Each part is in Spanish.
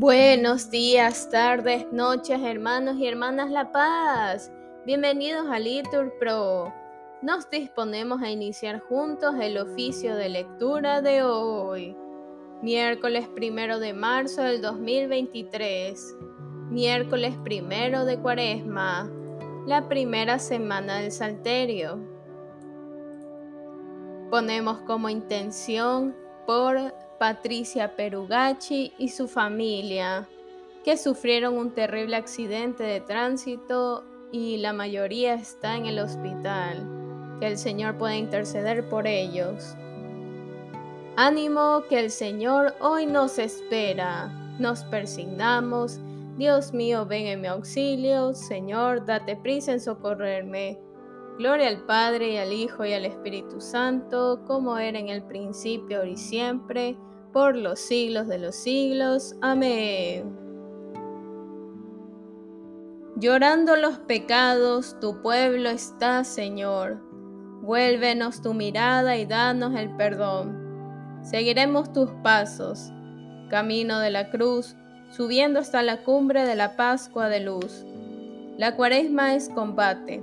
Buenos días, tardes, noches, hermanos y hermanas La Paz. Bienvenidos a Litur Pro. Nos disponemos a iniciar juntos el oficio de lectura de hoy, miércoles primero de marzo del 2023, miércoles primero de Cuaresma, la primera semana del Salterio. Ponemos como intención por Patricia Perugacci y su familia, que sufrieron un terrible accidente de tránsito y la mayoría está en el hospital. Que el Señor pueda interceder por ellos. Ánimo que el Señor hoy nos espera. Nos persignamos. Dios mío, ven en mi auxilio. Señor, date prisa en socorrerme. Gloria al Padre y al Hijo y al Espíritu Santo, como era en el principio, ahora y siempre por los siglos de los siglos. Amén. Llorando los pecados, tu pueblo está, Señor. Vuélvenos tu mirada y danos el perdón. Seguiremos tus pasos, camino de la cruz, subiendo hasta la cumbre de la Pascua de luz. La cuaresma es combate,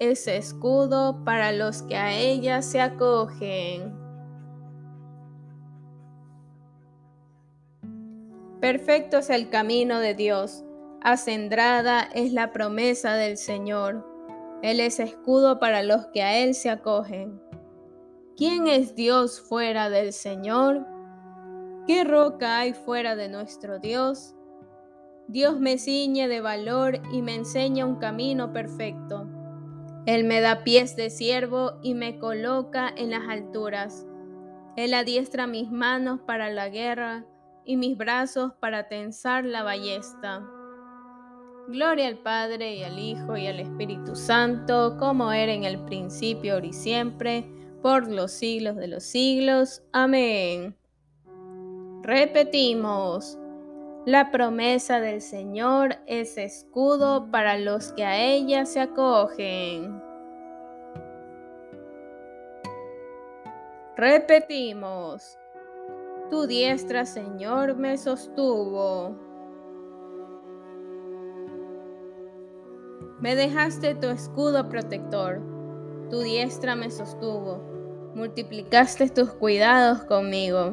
es escudo para los que a ella se acogen. Perfecto es el camino de Dios, acendrada es la promesa del Señor. Él es escudo para los que a Él se acogen. ¿Quién es Dios fuera del Señor? ¿Qué roca hay fuera de nuestro Dios? Dios me ciñe de valor y me enseña un camino perfecto. Él me da pies de siervo y me coloca en las alturas. Él adiestra mis manos para la guerra y mis brazos para tensar la ballesta. Gloria al Padre y al Hijo y al Espíritu Santo, como era en el principio, ahora y siempre, por los siglos de los siglos. Amén. Repetimos, la promesa del Señor es escudo para los que a ella se acogen. Repetimos, tu diestra, Señor, me sostuvo. Me dejaste tu escudo protector, tu diestra me sostuvo, multiplicaste tus cuidados conmigo,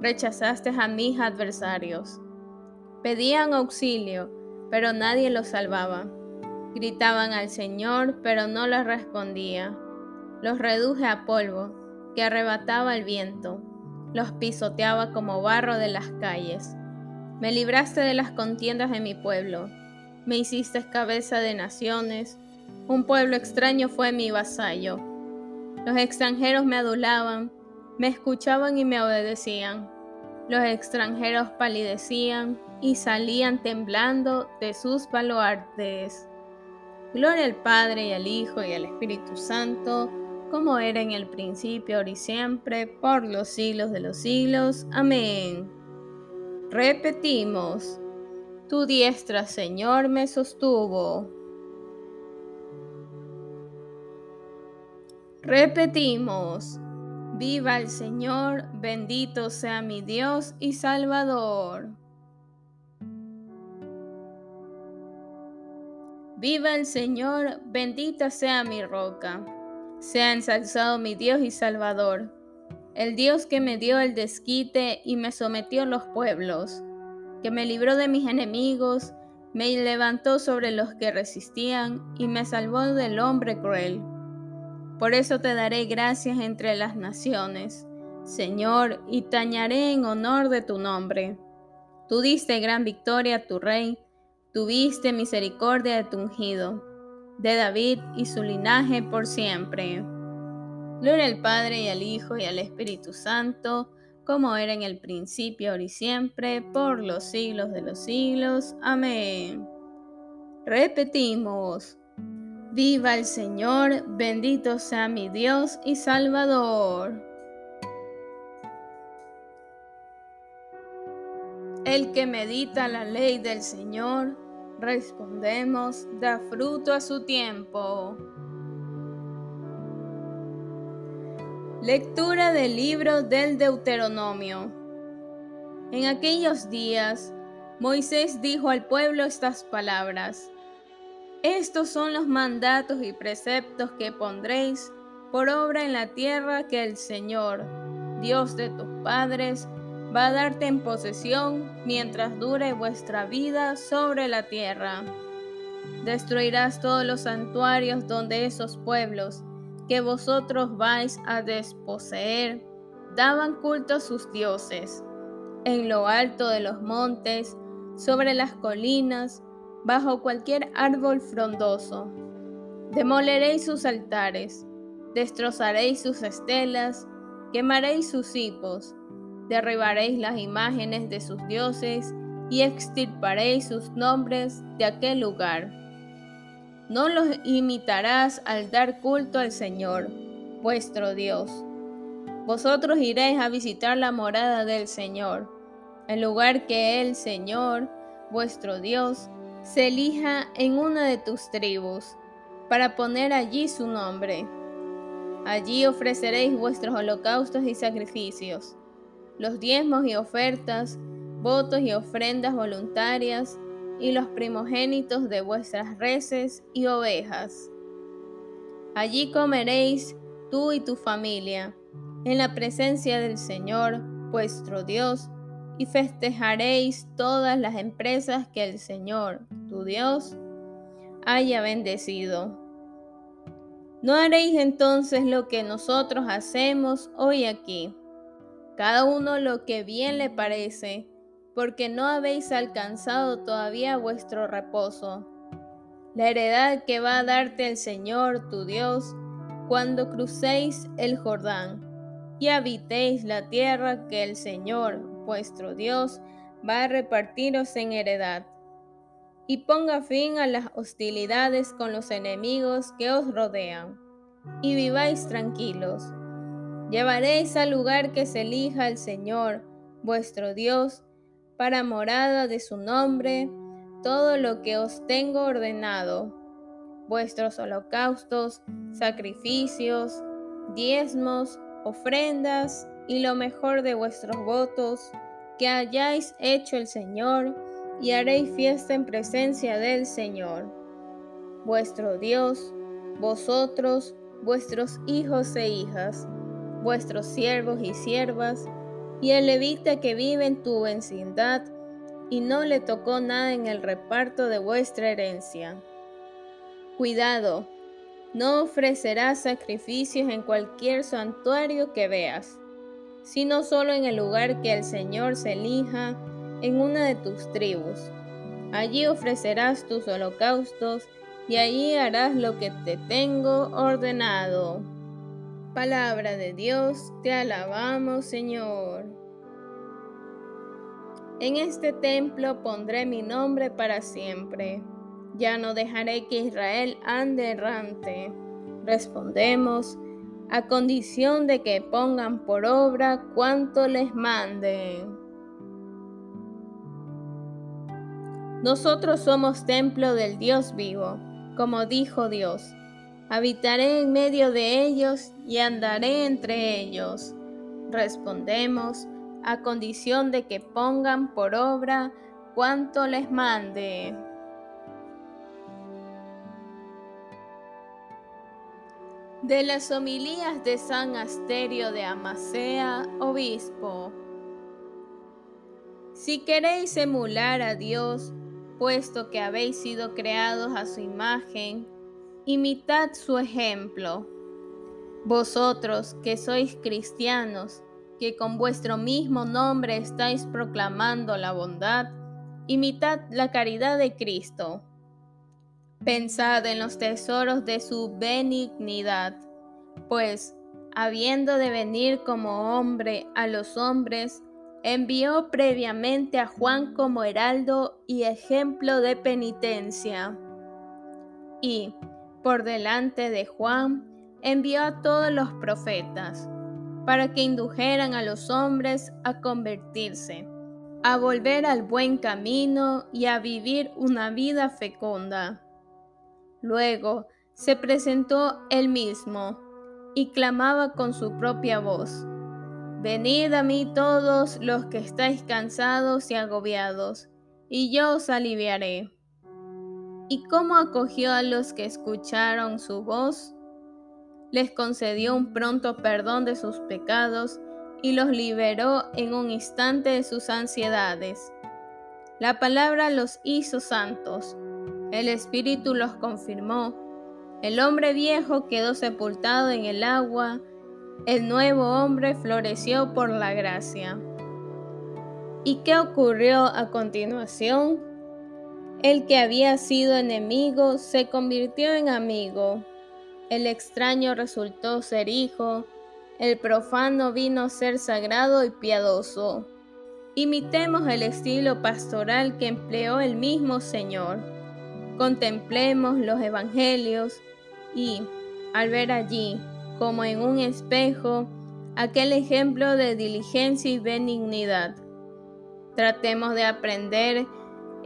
rechazaste a mis adversarios. Pedían auxilio, pero nadie los salvaba. Gritaban al Señor, pero no les respondía. Los reduje a polvo que arrebataba el viento, los pisoteaba como barro de las calles. Me libraste de las contiendas de mi pueblo, me hiciste cabeza de naciones, un pueblo extraño fue mi vasallo. Los extranjeros me adulaban, me escuchaban y me obedecían. Los extranjeros palidecían y salían temblando de sus baluartes. Gloria al Padre y al Hijo y al Espíritu Santo, como era en el principio, ahora y siempre, por los siglos de los siglos. Amén. Repetimos, tu diestra, Señor, me sostuvo. Repetimos, viva el Señor, bendito sea mi Dios y Salvador. Viva el Señor, bendita sea mi roca. Sea ensalzado mi Dios y Salvador, el Dios que me dio el desquite y me sometió los pueblos, que me libró de mis enemigos, me levantó sobre los que resistían y me salvó del hombre cruel. Por eso te daré gracias entre las naciones, Señor, y tañaré en honor de tu nombre. Tú diste gran victoria a tu rey, tuviste misericordia de tu ungido, de David y su linaje por siempre. Gloria al Padre y al Hijo y al Espíritu Santo, como era en el principio, ahora y siempre, por los siglos de los siglos. Amén. Repetimos. Viva el Señor, bendito sea mi Dios y Salvador. El que medita la ley del Señor, respondemos, da fruto a su tiempo. Lectura del libro del Deuteronomio. En aquellos días, Moisés dijo al pueblo estas palabras. Estos son los mandatos y preceptos que pondréis por obra en la tierra que el Señor, Dios de tus padres, va a darte en posesión mientras dure vuestra vida sobre la tierra. Destruirás todos los santuarios donde esos pueblos que vosotros vais a desposeer daban culto a sus dioses, en lo alto de los montes, sobre las colinas, bajo cualquier árbol frondoso. Demoleréis sus altares, destrozaréis sus estelas, quemaréis sus hipos, derribaréis las imágenes de sus dioses y extirparéis sus nombres de aquel lugar. No los imitarás al dar culto al Señor, vuestro Dios. Vosotros iréis a visitar la morada del Señor, el lugar que el Señor, vuestro Dios, se elija en una de tus tribus, para poner allí su nombre. Allí ofreceréis vuestros holocaustos y sacrificios, los diezmos y ofertas, votos y ofrendas voluntarias, y los primogénitos de vuestras reses y ovejas. Allí comeréis tú y tu familia, en la presencia del Señor, vuestro Dios, y festejaréis todas las empresas que el Señor, tu Dios, haya bendecido. No haréis entonces lo que nosotros hacemos hoy aquí, cada uno lo que bien le parece, porque no habéis alcanzado todavía vuestro reposo. La heredad que va a darte el Señor tu Dios cuando crucéis el Jordán y habitéis la tierra que el Señor vuestro Dios va a repartiros en heredad. Y ponga fin a las hostilidades con los enemigos que os rodean, y viváis tranquilos. Llevaréis al lugar que se elija el Señor, vuestro Dios, para morada de su nombre, todo lo que os tengo ordenado, vuestros holocaustos, sacrificios, diezmos, ofrendas y lo mejor de vuestros votos que hayáis hecho el Señor, y haréis fiesta en presencia del Señor, vuestro Dios, vosotros, vuestros hijos e hijas, vuestros siervos y siervas, y el levita que vive en tu vecindad, y no le tocó nada en el reparto de vuestra herencia. Cuidado, no ofrecerás sacrificios en cualquier santuario que veas, sino solo en el lugar que el Señor se elija en una de tus tribus. Allí ofrecerás tus holocaustos y allí harás lo que te tengo ordenado. Palabra de Dios, te alabamos Señor. En este templo pondré mi nombre para siempre. Ya no dejaré que Israel ande errante. Respondemos, a condición de que pongan por obra cuanto les manden. Nosotros somos templo del Dios vivo, como dijo Dios. Habitaré en medio de ellos y andaré entre ellos. Respondemos, a condición de que pongan por obra cuanto les mande. De las homilías de San Asterio de Amasea, obispo. Si queréis emular a Dios, puesto que habéis sido creados a su imagen, imitad su ejemplo. Vosotros que sois cristianos, que con vuestro mismo nombre estáis proclamando la bondad, imitad la caridad de Cristo. Pensad en los tesoros de su benignidad, pues, habiendo de venir como hombre a los hombres, envió previamente a Juan como heraldo y ejemplo de penitencia. Y, por delante de Juan, envió a todos los profetas, para que indujeran a los hombres a convertirse, a volver al buen camino y a vivir una vida fecunda. Luego se presentó él mismo y clamaba con su propia voz Venid a mí todos los que estáis cansados y agobiados, y yo os aliviaré. ¿Y cómo acogió a los que escucharon su voz? Les concedió un pronto perdón de sus pecados y los liberó en un instante de sus ansiedades. La palabra los hizo santos, el Espíritu los confirmó, el hombre viejo quedó sepultado en el agua, el nuevo hombre floreció por la gracia. ¿Y qué ocurrió a continuación? El que había sido enemigo se convirtió en amigo. El extraño resultó ser hijo. El profano vino a ser sagrado y piadoso. Imitemos el estilo pastoral que empleó el mismo Señor. Contemplemos los evangelios y, al ver allí como en un espejo, aquel ejemplo de diligencia y benignidad. Tratemos de aprender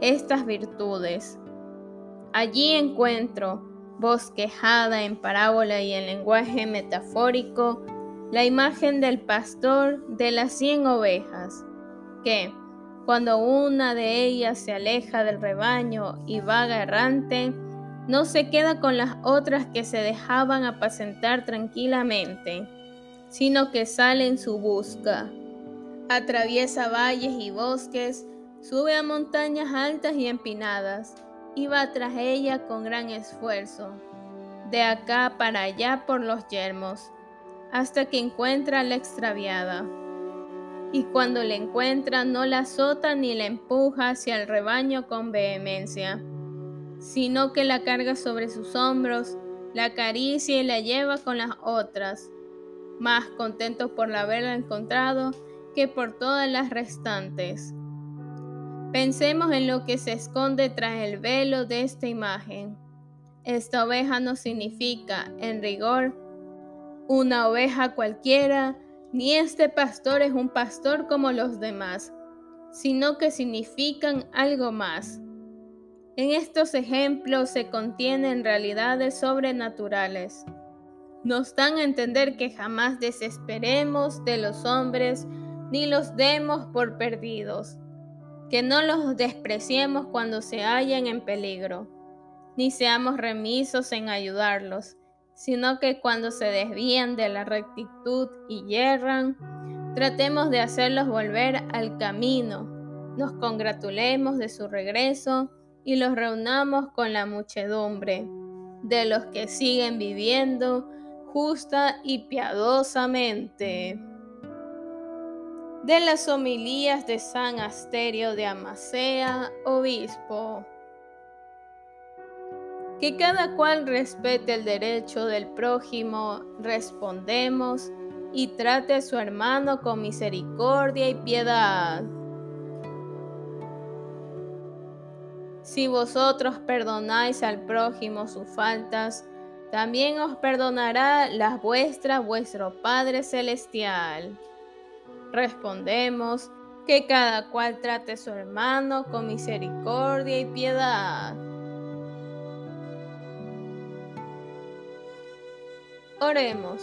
estas virtudes. Allí encuentro, bosquejada en parábola y en lenguaje metafórico, la imagen del pastor de las cien ovejas, que, cuando una de ellas se aleja del rebaño y vaga errante, no se queda con las otras que se dejaban apacentar tranquilamente, sino que sale en su busca. Atraviesa valles y bosques, sube a montañas altas y empinadas, y va tras ella con gran esfuerzo, de acá para allá por los yermos, hasta que encuentra a la extraviada. Y cuando la encuentra no la azota ni la empuja hacia el rebaño con vehemencia sino que la carga sobre sus hombros, la acaricia y la lleva con las otras, más contento por haberla encontrado que por todas las restantes. Pensemos en lo que se esconde tras el velo de esta imagen. Esta oveja no significa, en rigor, una oveja cualquiera, ni este pastor es un pastor como los demás, sino que significan algo más en estos ejemplos se contienen realidades sobrenaturales. Nos dan a entender que jamás desesperemos de los hombres ni los demos por perdidos, que no los despreciemos cuando se hallen en peligro, ni seamos remisos en ayudarlos, sino que cuando se desvían de la rectitud y yerran, tratemos de hacerlos volver al camino, nos congratulemos de su regreso, y los reunamos con la muchedumbre de los que siguen viviendo justa y piadosamente. De las homilías de San Asterio de Amasea, obispo. Que cada cual respete el derecho del prójimo, respondemos, y trate a su hermano con misericordia y piedad. Si vosotros perdonáis al prójimo sus faltas, también os perdonará las vuestras vuestro Padre Celestial. Respondemos que cada cual trate a su hermano con misericordia y piedad. Oremos.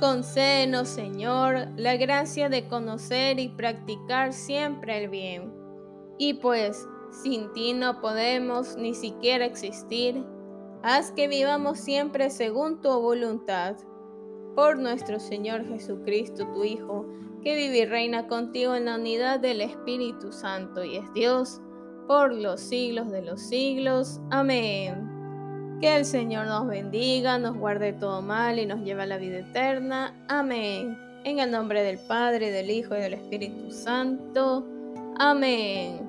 Concédenos, Señor, la gracia de conocer y practicar siempre el bien. Y pues, sin ti no podemos ni siquiera existir. Haz que vivamos siempre según tu voluntad. Por nuestro Señor Jesucristo, tu Hijo, que vive y reina contigo en la unidad del Espíritu Santo y es Dios por los siglos de los siglos. Amén. Que el Señor nos bendiga, nos guarde todo mal y nos lleve a la vida eterna. Amén. En el nombre del Padre, del Hijo y del Espíritu Santo. Amén.